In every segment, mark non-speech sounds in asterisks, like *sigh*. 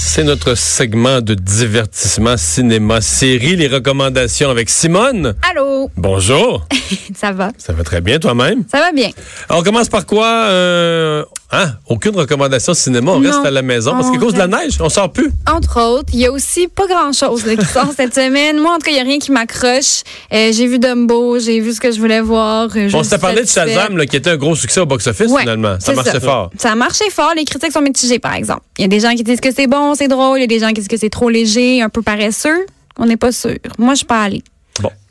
C'est notre segment de divertissement cinéma série, les recommandations avec Simone. Allô, Bonjour. *laughs* ça va? Ça va très bien toi-même? Ça va bien. On commence par quoi euh, Hein? Aucune recommandation cinéma, on Non. reste à la maison parce qu'à cause de la neige, on sort plus. Entre autres, il y a aussi pas grand-chose qui *laughs* sort cette semaine. Moi, en tout cas, il n'y a rien qui m'accroche. Euh, j'ai vu Dumbo, j'ai vu ce que je voulais voir. euh, je On s'était parlé de. Shazam là, qui était un gros succès au box-office Ouais, finalement. Ça marchait fort. Ça a marché fort. Les critiques sont mitigées, par exemple. Il y a des gens qui disent que c'est bon, c'est drôle. Il y a des gens qui disent que c'est trop léger, un peu paresseux. On n'est pas sûr. Moi, je suis pas allée.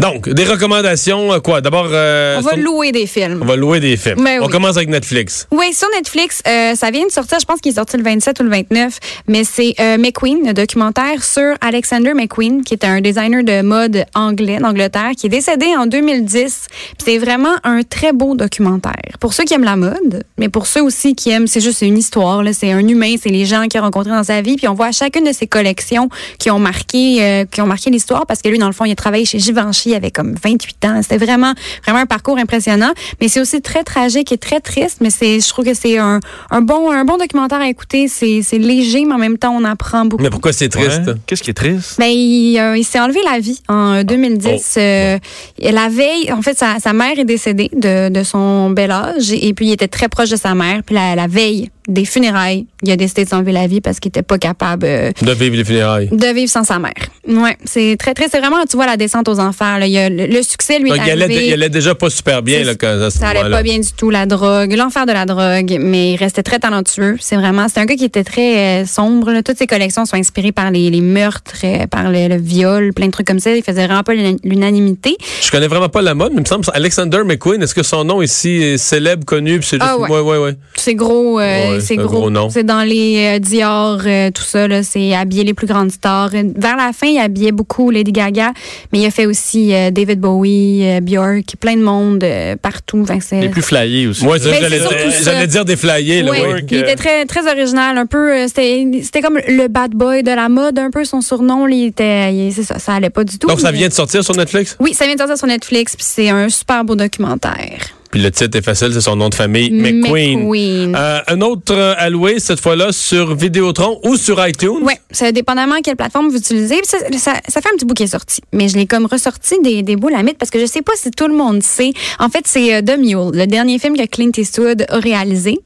Donc, des recommandations, euh, quoi? D'abord, euh, On va sur- louer des films. on va louer des films. Ben on oui. commence avec Netflix. Oui, sur Netflix, euh, ça vient de sortir, je pense qu'il est sorti le 27 ou le 29, mais c'est euh, McQueen, un documentaire sur Alexander McQueen, qui est un designer de mode anglais d'Angleterre, qui est décédé en 2010. Puis C'est vraiment un très beau documentaire. Pour ceux qui aiment la mode, mais pour ceux aussi qui aiment, c'est juste une histoire, là, c'est un humain, c'est les gens qu'il a rencontrés dans sa vie, puis on voit chacune de ses collections qui ont marqué, qui ont marqué l'histoire, parce que lui, dans le fond, il a travaillé chez Givenchy avec comme 28 ans. C'était vraiment, vraiment un parcours impressionnant, mais c'est aussi très tragique et très triste, mais c'est, je trouve que c'est un, un bon, un bon documentaire à écouter. C'est, c'est léger, mais en même temps, on apprend beaucoup. Mais pourquoi c'est triste? Ouais. Qu'est-ce qui est triste? Ben, il, euh, il s'est enlevé la vie en 2010. euh, la veille, en fait, sa, sa mère est décédée de, de son bel âge et puis il était très proche de sa mère. Puis la, la veille des funérailles, il a décidé de s'enlever la vie parce qu'il était pas capable euh, De vivre les funérailles. de vivre sans sa mère. Ouais, c'est très très, c'est vraiment, tu vois, la descente aux enfers. Là. Il a le, le succès lui Donc, est il allait, il allait déjà pas super bien là, quand, à ce Ça allait pas bien du tout, la drogue, l'enfer de la drogue, mais il restait très talentueux. C'est vraiment, c'est un gars qui était très euh, sombre. là. Toutes ses collections sont inspirées par les, les meurtres, euh, par le, le viol, plein de trucs comme ça. Il faisait vraiment pas l'una- l'unanimité. Je connais vraiment pas la mode, mais il me semble Alexander McQueen. Est-ce que son nom ici est célèbre, connu, c'est juste Ah ouais. ouais, ouais, ouais. C'est gros, euh, Ouais, c'est gros. gros nom. C'est dans les euh, Dior, euh, tout ça. Là, c'est habiller les plus grandes stars. Euh, Vers la fin, il habillait beaucoup Lady Gaga, mais il a fait aussi euh, David Bowie, euh, Björk, plein de monde euh, partout. C'est- Les plus flyés aussi. Moi, Mais j'allais dire, des flyers. Là, Ouais, il était très très original, un peu. euh, C'était c'était comme le bad boy de la mode, un peu son surnom. là, Il était, il- c'est ça, ça allait pas du tout. Donc, ça vient de sortir sur Netflix? Oui, ça vient de sortir sur Netflix, puis c'est un super beau documentaire. Puis le titre est facile, c'est son nom de famille, McQueen. McQueen. Euh, un autre euh, à louer, cette fois-là, sur Vidéotron ou sur iTunes? Oui, ça dépendamment quelle plateforme vous utilisez. Ça, ça, ça fait un petit bout qui est sorti. Mais je l'ai comme ressorti des, des boules à mythe parce que je sais pas si tout le monde sait. En fait, c'est euh, The Mule, le dernier film que Clint Eastwood a réalisé.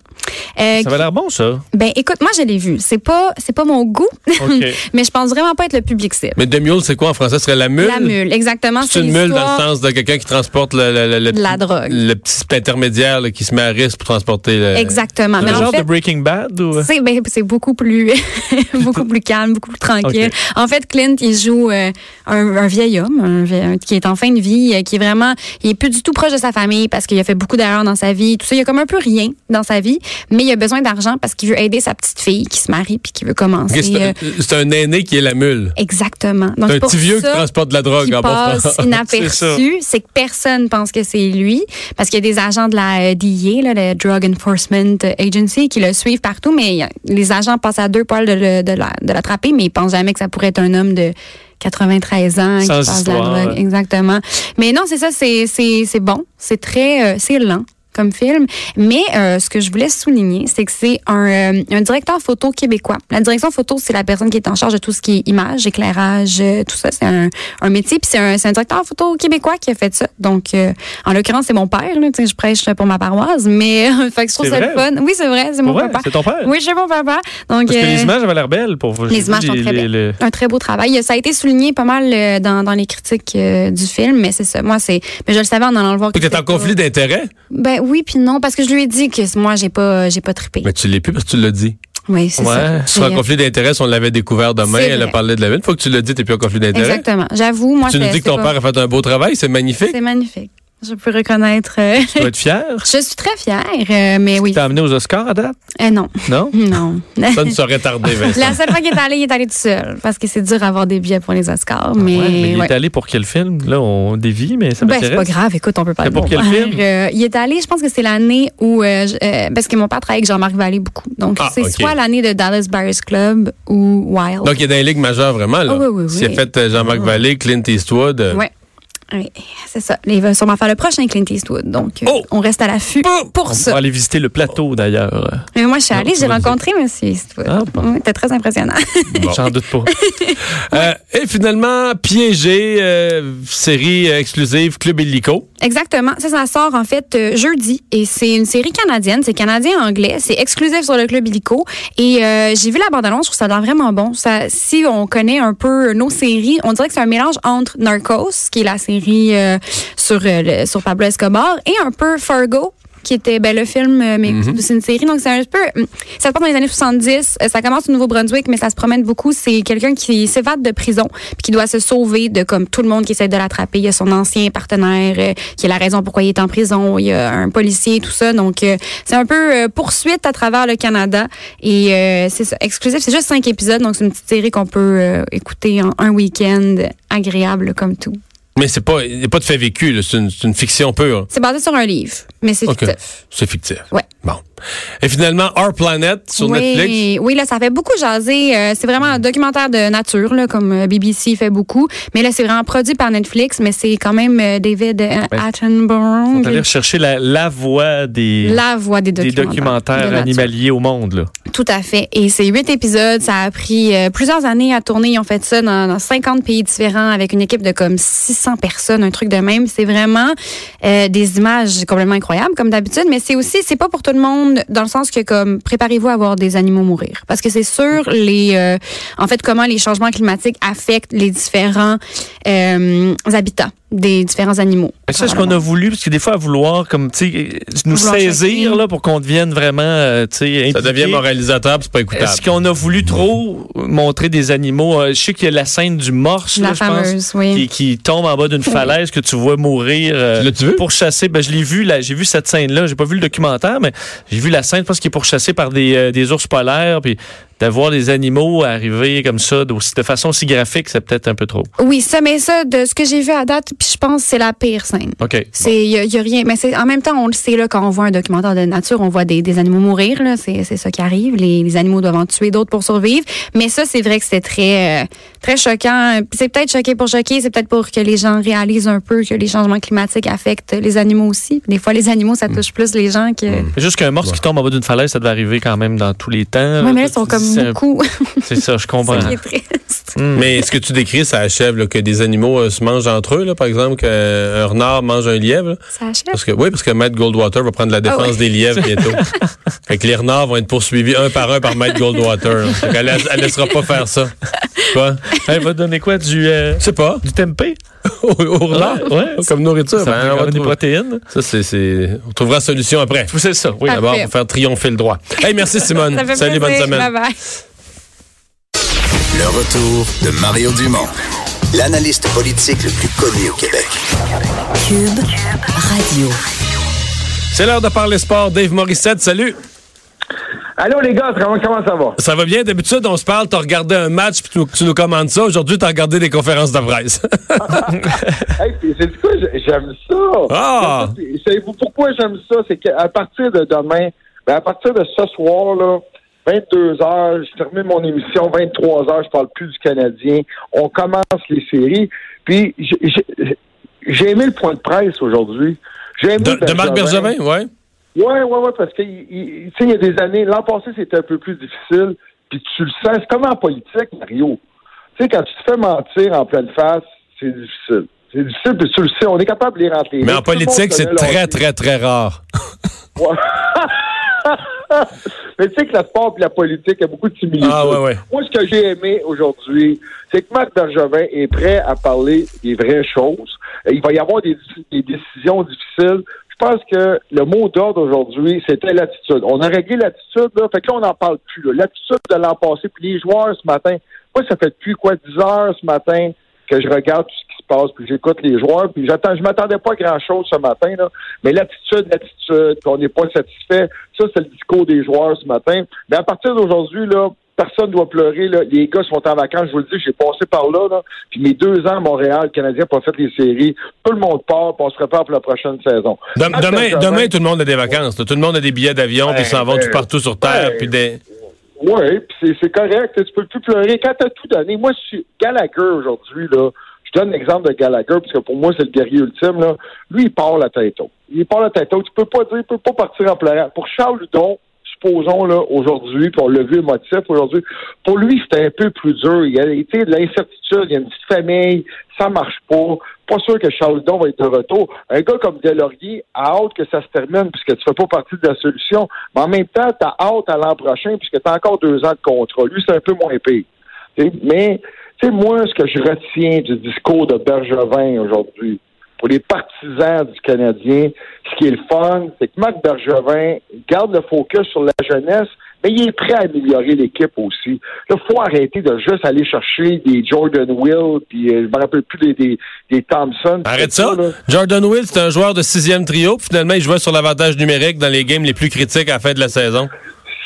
Euh, Ça avait l'air bon, ça. ben écoute, moi je l'ai vu. C'est pas c'est pas mon goût, *laughs* mais je pense vraiment pas être le public cible. Mais The Mule, c'est quoi en français? Ce serait la mule? La mule, exactement. C'est une mule dans le sens de quelqu'un qui transporte le, le, le, le De la drogue. le petit intermédiaire là, qui se met à risque pour transporter le. Exactement. Le Mais en genre fait, de Breaking Bad ou... C'est ben, c'est beaucoup plus *laughs* beaucoup plus calme, beaucoup plus tranquille. En fait, Clint, il joue euh, un, un vieil homme un vie- un- qui est en fin de vie, euh, qui est vraiment, il est plus du tout proche de sa famille parce qu'il a fait beaucoup d'erreurs dans sa vie. Tout ça, il y a comme un peu rien dans sa vie, mais il a besoin d'argent parce qu'il veut aider sa petite fille qui se marie puis qui veut commencer. C'est euh, un, c'est un aîné qui est la mule. exactement. Donc, C'est un petit vieux ça, qui transporte de la drogue qui en passe *laughs* inaperçu, c'est que personne pense que c'est lui, parce qu'il y a des agents de la euh, DEA, là, le Drug Enforcement Agency, qui le suivent partout, mais les agents passent à deux poils de, le- de la- de l'attraper, mais ils pensent jamais que ça pourrait être un homme de 93 ans qui passe de la drogue. Exactement. Mais non, c'est ça, c'est c'est c'est bon, c'est très euh, c'est lent comme film. Mais euh, ce que je voulais souligner, c'est que c'est un, euh, un directeur photo québécois. La direction photo, c'est la personne qui est en charge de tout ce qui est image, éclairage, euh, tout ça. C'est un, un métier. Puis c'est un, directeur photo québécois qui a fait ça. Donc, euh, en l'occurrence, c'est mon père. Là, je prêche pour ma paroisse. Mais *laughs* fait que je trouve ça le fun. Oui, c'est vrai, c'est mon vrai? papa. C'est ton père? Oui, c'est mon papa. Donc, Parce que les images avaient l'air belles pour vous. les images sont très belles. Un très beau travail. Ça a été souligné pas mal dans, dans les critiques du film, mais c'est ça. Moi, c'est. Mais je le savais en allant le voir. Tu es en conflit d'intérêt? Ben oui, puis non, parce que je lui ai dit que moi, j'ai pas, j'ai pas trippé. Mais tu l'es plus parce que tu l'as dit. Oui, c'est Ouais. ça. En J'ai- conflit d'intérêt si on l'avait découvert demain. Elle a parlé de la ville. Faut que tu le dis, t'es plus en conflit d'intérêt. Exactement. J'avoue, moi, Tu nous dis que ton pas- père a fait un beau travail, c'est magnifique. C'est magnifique. Je peux reconnaître. euh, Tu dois être fier. *laughs* je suis très fière, euh, mais oui. T'as amené aux Oscars à date? Euh, non. Non? *laughs* Non. Ça ne tarder, *laughs* Vincent. La seule fois qu'il est allé, il est allé tout seul. Parce que c'est dur d'avoir des billets pour les Oscars. Mais, Ouais, mais il ouais. est allé pour quel film? Là, on dévie, mais ça Ben, c'est pas grave, écoute, on peut pas C'est le pour quel film? Il est allé, je pense que c'est l'année où. parce que mon père travaille avec Jean-Marc Vallée beaucoup. Donc, Ah, c'est soit l'année de Dallas Buyers Club ou Wild. Donc, il est dans les ligues majeures, vraiment. Là. Oh, oui, oui, oui. A fait Jean-Marc Vallée, Clint Eastwood. Ouais. Oui, c'est ça. Il va sûrement faire le prochain Clint Eastwood. Donc, euh, Oh! on reste à l'affût pour On va ça. aller visiter le plateau, d'ailleurs. Mais moi, je suis allée, j'ai rencontré M. Eastwood. Ah, bon. Oui, C'était très impressionnant. Bon. J'en doute pas. *laughs* Euh, et finalement, Piégé, euh, série exclusive Club Illico. Exactement. Ça, ça sort en fait euh, jeudi et c'est une série canadienne. C'est canadien-anglais. C'est exclusif sur le club illico. Et euh, j'ai vu la bande-annonce. Je trouve ça a l'air vraiment bon. Ça, si on connaît un peu nos séries, on dirait que c'est un mélange entre Narcos, qui est la série euh, sur, euh, le- sur Pablo Escobar, et un peu Fargo qui était ben, le film, euh, mais c'est une série. Donc, c'est un peu... hum, Ça se passe dans les années 70. Euh, Ça commence au Nouveau-Brunswick, mais ça se promène beaucoup. C'est quelqu'un qui s'évade de prison puis qui doit se sauver de comme tout le monde qui essaie de l'attraper. Il y a son ancien partenaire euh, qui est la raison pourquoi il est en prison. Il y a un policier, tout ça. Donc, euh, c'est un peu euh, poursuite à travers le Canada. Et c'est exclusif. C'est juste cinq épisodes. Donc, c'est une petite série qu'on peut écouter en un week-end agréable comme tout. Mais c'est pas, il n'y a pas de fait vécu, c'est une, fiction pure. C'est basé sur un livre, mais c'est fictif. C'est fictif. Ouais. Bon. Et finalement, Our Planet sur oui, Netflix. Oui, là, ça fait beaucoup jaser. Euh, c'est vraiment un documentaire de nature, là, comme euh, BBC fait beaucoup. Mais là, c'est vraiment produit par Netflix, mais c'est quand même euh, David euh, On Attenborough. va aller rechercher la, la voix des, La voix des des documentaires. de animaliers au monde. Là. Tout à fait. Et c'est huit épisodes. Ça a pris euh, plusieurs années à tourner. Ils ont fait ça dans, dans 50 pays différents avec une équipe de comme 600 personnes, un truc de même. C'est vraiment euh, des images complètement incroyables, comme d'habitude. Mais c'est aussi, c'est pas pour tout le monde, dans le sens que comme préparez-vous à voir des animaux mourir, parce que c'est sur les, euh, en fait, comment les changements climatiques affectent les différents euh, habitats des différents animaux. Mais ça, ce qu'on a voulu, parce que des fois, à vouloir comme, tu sais, nous Vouloir saisir là, pour qu'on devienne vraiment, euh, tu sais, Ça devient moralisateur, puis c'est pas écoutable. Est-ce qu'on a voulu trop montrer des animaux? Euh, je sais qu'il y a la scène du morse, La là, je pense, fameuse, oui. qui, qui tombe en bas d'une falaise que tu vois mourir euh, pour chasser. Ben, je l'ai vu, là, j'ai vu cette scène-là. J'ai pas vu le documentaire, mais j'ai vu la scène, je pense qu'il est pourchassé par des, euh, des ours polaires, puis d'avoir des animaux arriver comme ça, de, de façon si graphique, c'est peut-être un peu trop. Oui, ça, mais ça, de ce que j'ai vu à date, puis je pense que c'est la pire scène. OK. C'est y a, y a rien, mais c'est en même temps on le sait là quand on voit un documentaire de nature, on voit des, des animaux mourir là, c'est c'est ça qui arrive. Les, les animaux doivent en tuer d'autres pour survivre. Mais ça c'est vrai que c'est très euh, très choquant. Puis C'est peut-être choqué pour choquer, c'est peut-être pour que les gens réalisent un peu que les changements climatiques affectent les animaux aussi. Des fois les animaux ça touche plus les gens que. C'est Juste qu'un morse qui tombe en bas d'une falaise, ça devait arriver quand même dans tous les temps. Ouais, mais là ils sont comme beaucoup. *laughs* C'est ça, je comprends. c'est Hmm. Mais ce que tu décris, ça achève là, que des animaux euh, se mangent entre eux, là, par exemple, qu'un renard mange un lièvre. là. Ça achève. Parce que, oui, parce que Matt Goldwater va prendre la défense Ah ouais. des lièvres *laughs* bientôt. fait que les renards vont être poursuivis un par un par Matt Goldwater. Fait elle laissera pas faire ça. Quoi? Elle va donner quoi? Du, euh, Je sais pas. du tempeh? *laughs* Au, au renard? Ouais, ouais. Comme nourriture. Ça Ben, on va des trouver- protéines. ça, c'est, On trouvera solution après. C'est ça, oui. D'abord, pour faire triompher le droit. Hey, merci Simone. Salut, bonne semaine. Bye bye. Le retour de Mario Dumont, l'analyste politique le plus connu au Québec. Cube Radio. C'est l'heure de parler sport. Dave Morissette, salut. Allô les gars, comment, comment ça va? Ça va bien? D'habitude, on se parle, t'as regardé un match puis tu, nous- tu nous commandes ça. Aujourd'hui, t'as regardé des conférences de presse. *laughs* Hey, puis c'est du quoi, j'ai- j'aime ça. Ah! Savez-vous pourquoi j'aime ça? C'est qu'à partir de demain, ben à partir de ce soir, là, 22 heures, je termine mon émission, 23 heures, je parle plus du Canadien. On commence les séries. Puis j'ai- aimé le point de presse aujourd'hui. J'ai aimé de, de Marc Bergevin, ouais. Ouais, ouais, ouais, parce que il, il- y a des années, l'an passé, c'était un peu plus difficile, puis tu le sens, c'est comme en politique, Mario. Tu sais, quand tu te fais mentir en pleine face, c'est difficile. C'est difficile, puis tu le sais, on est capable de les Mais lignes. en politique, c'est très, très, très rare. Ouais. *laughs* *laughs* Mais tu sais que le sport et la politique, il y a beaucoup de similitudes. Ah, ouais, ouais. Moi, ce que j'ai aimé aujourd'hui, c'est que Marc Bergevin est prêt à parler des vraies choses. Il va y avoir des, des décisions difficiles. Je pense que le mot d'ordre aujourd'hui, c'était l'attitude. On a réglé l'attitude, là. Fait que là, on n'en parle plus. L'attitude de l'an passé. Puis les joueurs, ce matin, moi, ça fait depuis quoi, 10 heures ce matin, que je regarde tout ce qui se passe, puis j'écoute les joueurs, puis j'attends, je m'attendais pas à grand-chose ce matin, là, mais l'attitude, l'attitude, qu'on n'est pas satisfait, ça, c'est le discours des joueurs ce matin. Mais à partir d'aujourd'hui, là, personne ne doit pleurer. Là. Les gars sont en vacances, je vous le dis, j'ai passé par là, là. Puis mes deux ans à Montréal, le Canadien n'a pas fait les séries. Tout le monde part, puis on se prépare pour la prochaine saison. Dem- demain, demain, tout le monde a des vacances. là. Tout le monde a des billets d'avion, puis ils s'en vont ben, tout partout sur Terre. ouais. puis des... Oui, puis c'est, correct. Tu peux plus pleurer. Quand tu as tout donné, moi, je suis Gallagher aujourd'hui, là. Je donne l'exemple de Gallagher, parce que pour moi, c'est le guerrier ultime, là. Lui, il part la tête haute. Il part la tête haute. Tu peux pas dire, il peut pas partir en pleurant. Pour Charles Ludon, aujourd'hui, puis on l'a vu émotif aujourd'hui, pour lui, c'était un peu plus dur. Il y a été de l'incertitude, il y a une petite famille, ça marche pas. Pas sûr que Charles Ludon va être de retour. Un gars comme Delaurier a hâte que ça se termine, puisque tu fais pas partie de la solution. Mais en même temps, tu as hâte à l'an prochain, puisque tu as encore deux ans de contrat. Lui, c'est un peu moins pire. Tu sais, Mais, tu sais, moi, ce que je retiens du discours de Bergevin aujourd'hui, pour les partisans du Canadien, ce qui est le fun, c'est que Marc Bergevin garde le focus sur la jeunesse, mais il est prêt à améliorer l'équipe aussi. Il faut arrêter de juste aller chercher des Jordan Will, puis euh, je me rappelle plus des, des, des Thompson. Arrête ça. là. Jordan Will, c'est un joueur de sixième trio. puis finalement, il jouait sur l'avantage numérique dans les games les plus critiques à la fin de la saison.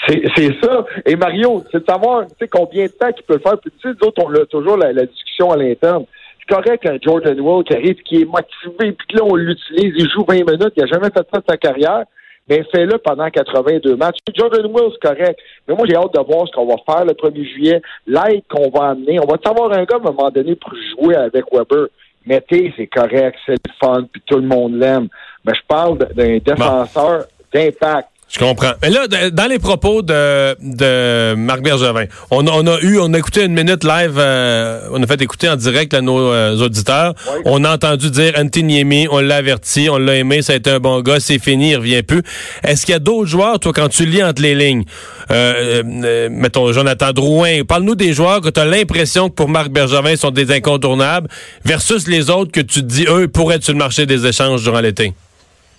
C'est ça. Et Mario, c'est de savoir tu sais, combien de temps qu'il peut le faire. Puis tu sais, nous autres, on a toujours la, la discussion à l'interne. C'est correct qu'un Jordan Will qui arrive, qui est motivé, puis que là, on l'utilise, il joue 20 minutes, il n'a jamais fait ça de sa carrière. Mais fais-le pendant 82 matchs. Jordan Will, c'est correct. Mais moi, j'ai hâte de voir ce qu'on va faire le 1er juillet, l'aide qu'on va amener. On va savoir un gars à un moment donné pour jouer avec Weber. Mettez, c'est correct, c'est le fun, puis tout le monde l'aime. Mais je parle d'un défenseur d'impact. Je comprends. Mais là, dans les propos de, de Marc Bergevin, on, a- on a eu, on a écouté une minute live, euh, on a fait écouter en direct à nos euh, auditeurs. Oui. On a entendu dire Antiniemi, on l'a averti, on l'a aimé, ça a été un bon gars, c'est fini, il revient plus. Est-ce qu'il y a d'autres joueurs, toi, quand tu lis entre les lignes, euh, euh, mettons Jonathan Drouin, parle-nous des joueurs que tu as l'impression que pour Marc Bergevin sont des incontournables, versus les autres que tu te dis, eux, pourraient être sur le marché des échanges durant l'été?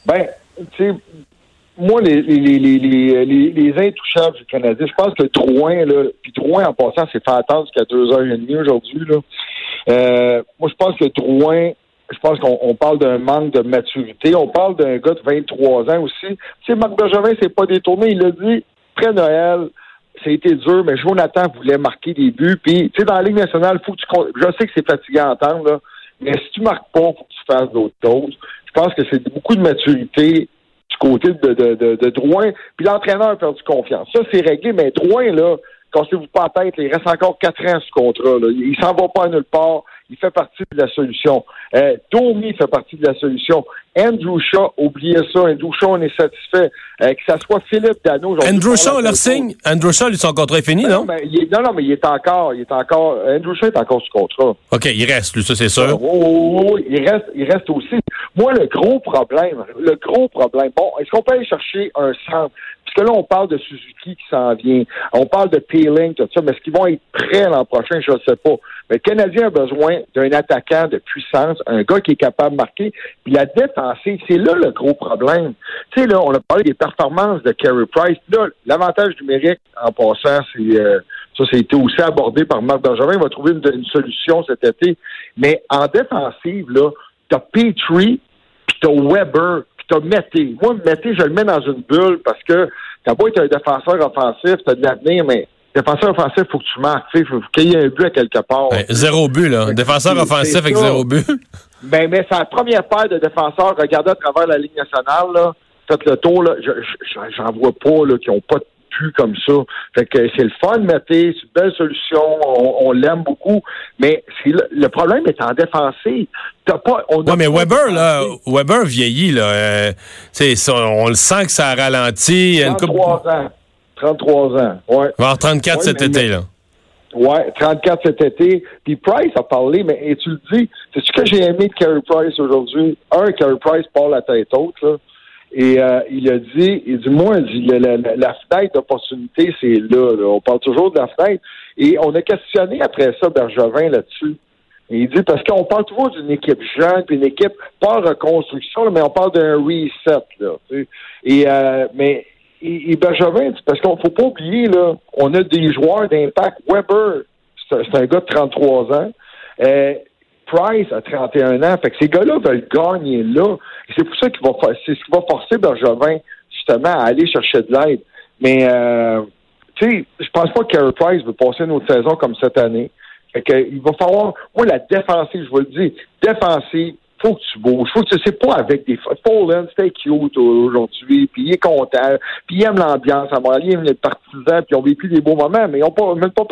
Ben, tu sais, moi, les, les, les, les, les, les- les intouchables du Canadien, je pense que Drouin, là, puis Drouin, en passant, s'est fait attendre jusqu'à deux heures et demie aujourd'hui, là. Euh, moi, je pense que Drouin, je pense qu'on on parle d'un manque de maturité. On parle d'un gars de 23 ans aussi. Tu sais, Marc Bergevin s'est pas détourné. Il a dit, après Noël, ça a été dur, mais Jonathan voulait marquer des buts. Puis, tu sais, dans la Ligue nationale, faut que tu... Je sais que c'est fatigant à entendre, mais si tu marques pas, faut que tu fasses d'autres choses. Je pense que c'est beaucoup de maturité côté de, de, de, de Drouin. Puis l'entraîneur a perdu confiance. Ça, c'est réglé, mais Drouin, là, cassez-vous pas la tête, il reste encore quatre ans sous contrat. Là. Il s'en va pas à nulle part. Il fait partie de la solution. Euh, Domi fait partie de la solution. Andrew Shaw, oubliez ça. Andrew Shaw, on est satisfait. Euh, que ça soit Philippe Dano. Andrew Shaw, la leur signe. Andrew Shaw, lui, son contrat est fini, non? mais il est- non, non, mais il est encore, il est encore, Andrew Shaw est encore sous contrat. OK, il reste, lui, ça, c'est sûr. Oui, oui, oui, il reste, il reste aussi. Moi, le gros problème, le gros problème, bon, est-ce qu'on peut aller chercher un centre? Parce que là, on parle de Suzuki qui s'en vient. On parle de Peeling, tout ça, mais est-ce qu'ils vont être prêts l'an prochain? Je ne sais pas. Mais le Canadien a besoin d'un attaquant de puissance, un gars qui est capable de marquer. Puis la défensive, c'est là le gros problème. Tu sais, là, on a parlé des performances de Carey Price. Là, l'avantage numérique, en passant, c'est euh, ça, été aussi abordé par Marc Bergevin. Il va trouver une, une solution cet été. Mais en défensive, là, t'as Petrie, puis t'as Weber, puis t'as Mété. Moi, Mété, je le mets dans une bulle parce que t'as beau être un défenseur offensif, t'as de l'avenir, mais défenseur offensif, faut que tu marques. Il faut qu'il y ait un but à quelque part. Ouais, zéro but, là. Défenseur offensif avec ça. zéro but. *laughs* Ben, mais c'est la première paire de défenseurs. Regardez à travers la Ligue nationale, là. Faites le tour, là. Je- je- J'en vois pas, là, qui ont pas de pu comme ça. Fait que c'est le fun, Mété. C'est une belle solution. On, on l'aime beaucoup. Mais le, le problème est en défensive. T'as pas, on Ouais, mais pas Weber, là. Weber vieillit, là. Euh, ça, on le sent que ça a ralenti. Il y a une coupe- 33 ans. 33 ans. Ouais. Avoir 34 Ouais, cet mais- été, mais- là. Ouais, 34 cet été. Puis Price a parlé, mais et tu le dis, c'est ce que j'ai aimé de Carey Price aujourd'hui? Un, Carey Price part la tête haute, là. Et euh, il a dit, il dit, moi, il dit, la, la- la- fenêtre d'opportunité, c'est là, là. On parle toujours de la fenêtre. Et on a questionné après ça Bergevin là-dessus. Et il dit, parce qu'on parle toujours d'une équipe jeune, puis une équipe, pas reconstruction, là, mais on parle d'un reset, là. tu sais. Et, euh, mais, et, et Bergevin, parce qu'on faut pas oublier, là, on a des joueurs d'impact. Weber, c'est un, un gars de 33 ans. Euh, Price a 31 ans. Fait que ces gars-là veulent gagner là. C'est pour ça qu'il va, c'est ce qui va forcer Bergevin, justement, à aller chercher de l'aide. Mais, euh, tu sais, je pense pas que Price veut passer une autre saison comme cette année. Fait il va falloir, moi, la défensive, je vous le dis, défensive, faut que tu bouges. Faut que tu sais pas avec des Fallen, c'était cute aujourd'hui, puis il est content, puis il aime l'ambiance à Montréal, il aime les partisans, puis ils ont vécu des beaux moments, mais ils ont pas même pas